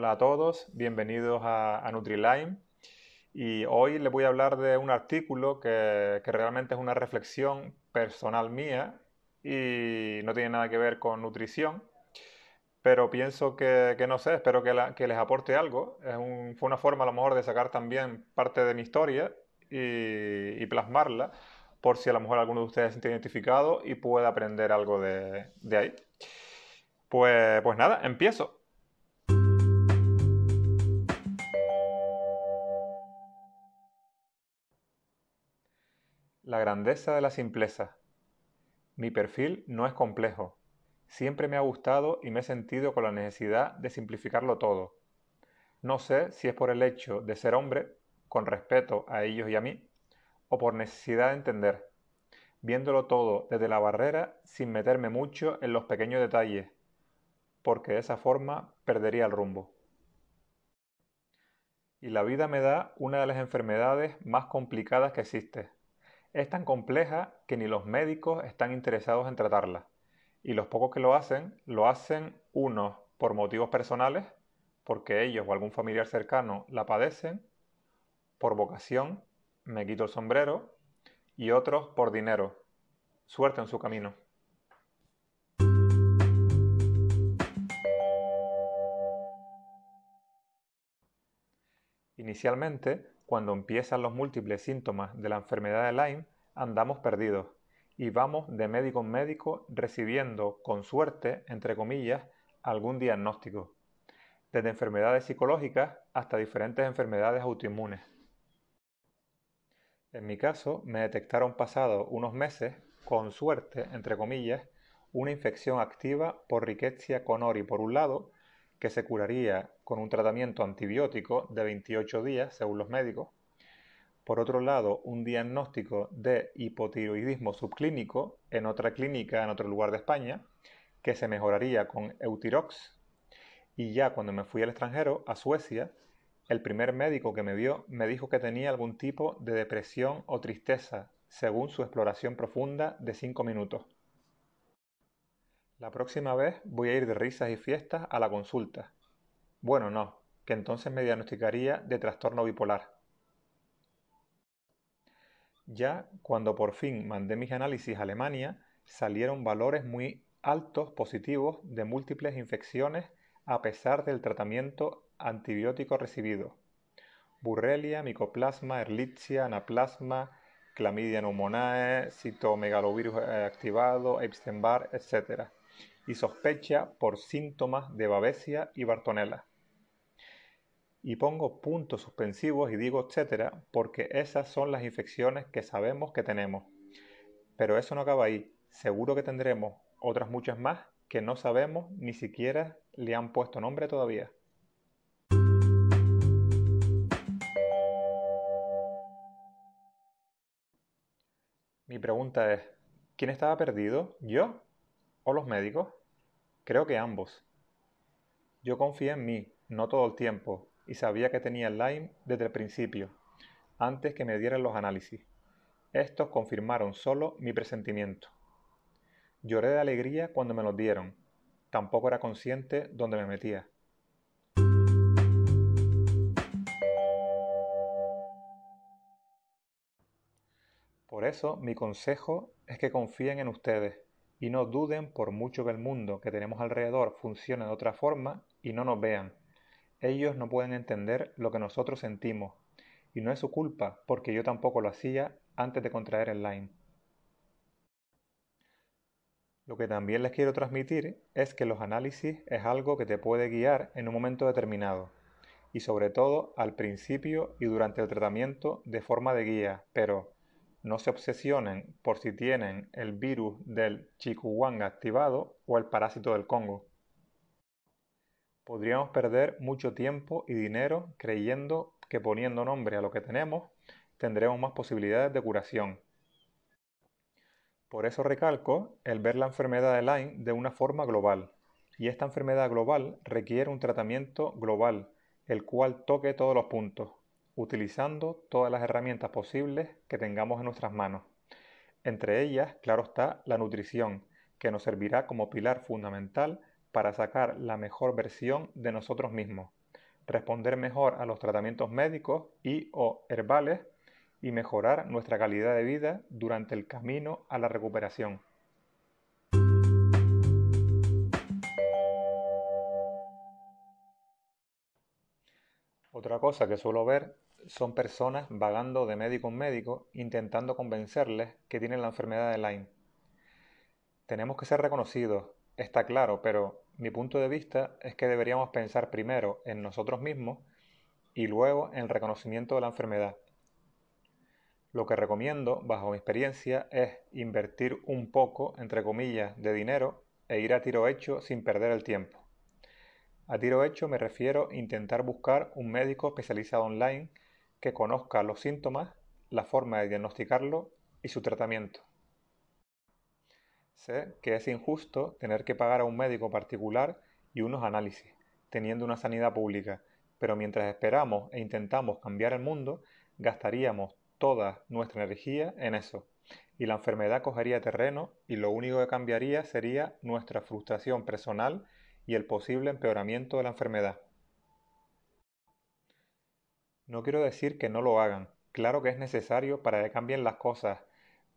Hola a todos, bienvenidos a, a NutriLine. Y hoy les voy a hablar de un artículo que, realmente es una reflexión personal mía y no tiene nada que ver con nutrición, pero pienso que, no sé, espero que, les aporte algo. fue una forma a lo mejor de sacar también parte de mi historia y, plasmarla, por si a lo mejor alguno de ustedes se siente identificado y puede aprender algo de, de ahí. Pues, pues nada, empiezo. Grandeza de la simpleza. Mi perfil no es complejo. Siempre me ha gustado y me he sentido con la necesidad de simplificarlo todo. No sé si es por el hecho de ser hombre, con respeto a ellos y a mí, o por necesidad de entender, viéndolo todo desde la barrera sin meterme mucho en los pequeños detalles, porque de esa forma perdería el rumbo. Y la vida me da una de las enfermedades más complicadas que existe, es tan compleja que ni los médicos están interesados en tratarla. Y los pocos que lo hacen, lo hacen unos por motivos personales, porque ellos o algún familiar cercano la padecen, por vocación, me quito el sombrero, y otros por dinero. Suerte en su camino. Inicialmente, cuando empiezan los múltiples síntomas de la enfermedad de Lyme, andamos perdidos y vamos de médico en médico recibiendo, con suerte, entre comillas, algún diagnóstico, desde enfermedades psicológicas hasta diferentes enfermedades autoinmunes. En mi caso, me detectaron pasado unos meses, con suerte, entre comillas, una infección activa por Rickettsia conori por un lado que se curaría con un tratamiento antibiótico de 28 días, según los médicos. Por otro lado, un diagnóstico de hipotiroidismo subclínico en otra clínica en otro lugar de España, que se mejoraría con Eutirox. Y ya cuando me fui al extranjero, a Suecia, el primer médico que me vio me dijo que tenía algún tipo de depresión o tristeza, según su exploración profunda de 5 minutos. La próxima vez voy a ir de risas y fiestas a la consulta. Bueno, no, que entonces me diagnosticaría de trastorno bipolar. Ya cuando por fin mandé mis análisis a Alemania, salieron valores muy altos positivos de múltiples infecciones a pesar del tratamiento antibiótico recibido. Burrelia, Mycoplasma, Ehrlichia, Anaplasma, Clamidia pneumoniae, citomegalovirus activado, Epstein-Barr, etc y sospecha por síntomas de Babesia y Bartonella. Y pongo puntos suspensivos y digo etcétera porque esas son las infecciones que sabemos que tenemos. Pero eso no acaba ahí. Seguro que tendremos otras muchas más que no sabemos ni siquiera le han puesto nombre todavía. Mi pregunta es, ¿quién estaba perdido? ¿Yo o los médicos? Creo que ambos. Yo confié en mí, no todo el tiempo, y sabía que tenía el Lyme desde el principio, antes que me dieran los análisis. Estos confirmaron solo mi presentimiento. Lloré de alegría cuando me los dieron. Tampoco era consciente dónde me metía. Por eso mi consejo es que confíen en ustedes y no duden por mucho que el mundo que tenemos alrededor funcione de otra forma y no nos vean. Ellos no pueden entender lo que nosotros sentimos, y no es su culpa porque yo tampoco lo hacía antes de contraer el Lyme. Lo que también les quiero transmitir es que los análisis es algo que te puede guiar en un momento determinado, y sobre todo al principio y durante el tratamiento de forma de guía, pero no se obsesionen por si tienen el virus del chikungunya activado o el parásito del Congo. Podríamos perder mucho tiempo y dinero creyendo que poniendo nombre a lo que tenemos tendremos más posibilidades de curación. Por eso recalco el ver la enfermedad de Lyme de una forma global. Y esta enfermedad global requiere un tratamiento global, el cual toque todos los puntos, utilizando todas las herramientas posibles que tengamos en nuestras manos. Entre ellas, claro está, la nutrición, que nos servirá como pilar fundamental para sacar la mejor versión de nosotros mismos, responder mejor a los tratamientos médicos y o herbales y mejorar nuestra calidad de vida durante el camino a la recuperación. Otra cosa que suelo ver son personas vagando de médico en médico intentando convencerles que tienen la enfermedad de Lyme. Tenemos que ser reconocidos, está claro, pero mi punto de vista es que deberíamos pensar primero en nosotros mismos y luego en el reconocimiento de la enfermedad. Lo que recomiendo, bajo mi experiencia, es invertir un poco, entre comillas, de dinero e ir a tiro hecho sin perder el tiempo. A tiro hecho me refiero a intentar buscar un médico especializado online que conozca los síntomas, la forma de diagnosticarlo y su tratamiento. Sé que es injusto tener que pagar a un médico particular y unos análisis, teniendo una sanidad pública, pero mientras esperamos e intentamos cambiar el mundo, gastaríamos toda nuestra energía en eso, y la enfermedad cogería terreno y lo único que cambiaría sería nuestra frustración personal y el posible empeoramiento de la enfermedad. No quiero decir que no lo hagan, claro que es necesario para que cambien las cosas,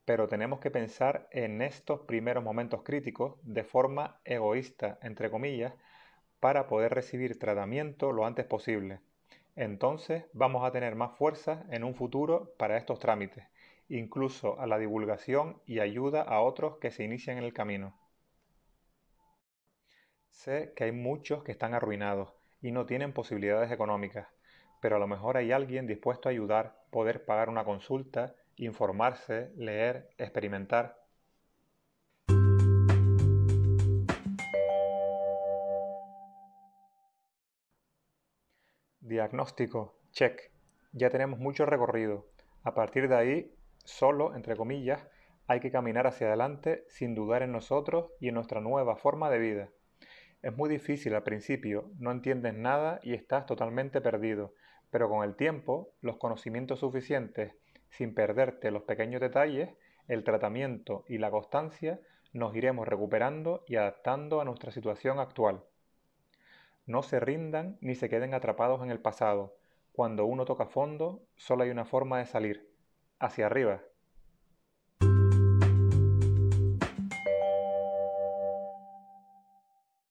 pero tenemos que pensar en estos primeros momentos críticos de forma egoísta, entre comillas, para poder recibir tratamiento lo antes posible entonces vamos a tener más fuerza en un futuro para estos trámites, incluso a la divulgación y ayuda a otros que se inician en el camino. Sé que hay muchos que están arruinados y no tienen posibilidades económicas, pero a lo mejor hay alguien dispuesto a ayudar, poder pagar una consulta, informarse, leer, experimentar. Diagnóstico, check. Ya tenemos mucho recorrido. A partir de ahí, solo, entre comillas, hay que caminar hacia adelante sin dudar en nosotros y en nuestra nueva forma de vida. Es muy difícil al principio, no entiendes nada y estás totalmente perdido, pero con el tiempo, los conocimientos suficientes, sin perderte los pequeños detalles, el tratamiento y la constancia, nos iremos recuperando y adaptando a nuestra situación actual. No se rindan ni se queden atrapados en el pasado. Cuando uno toca fondo, solo hay una forma de salir, hacia arriba.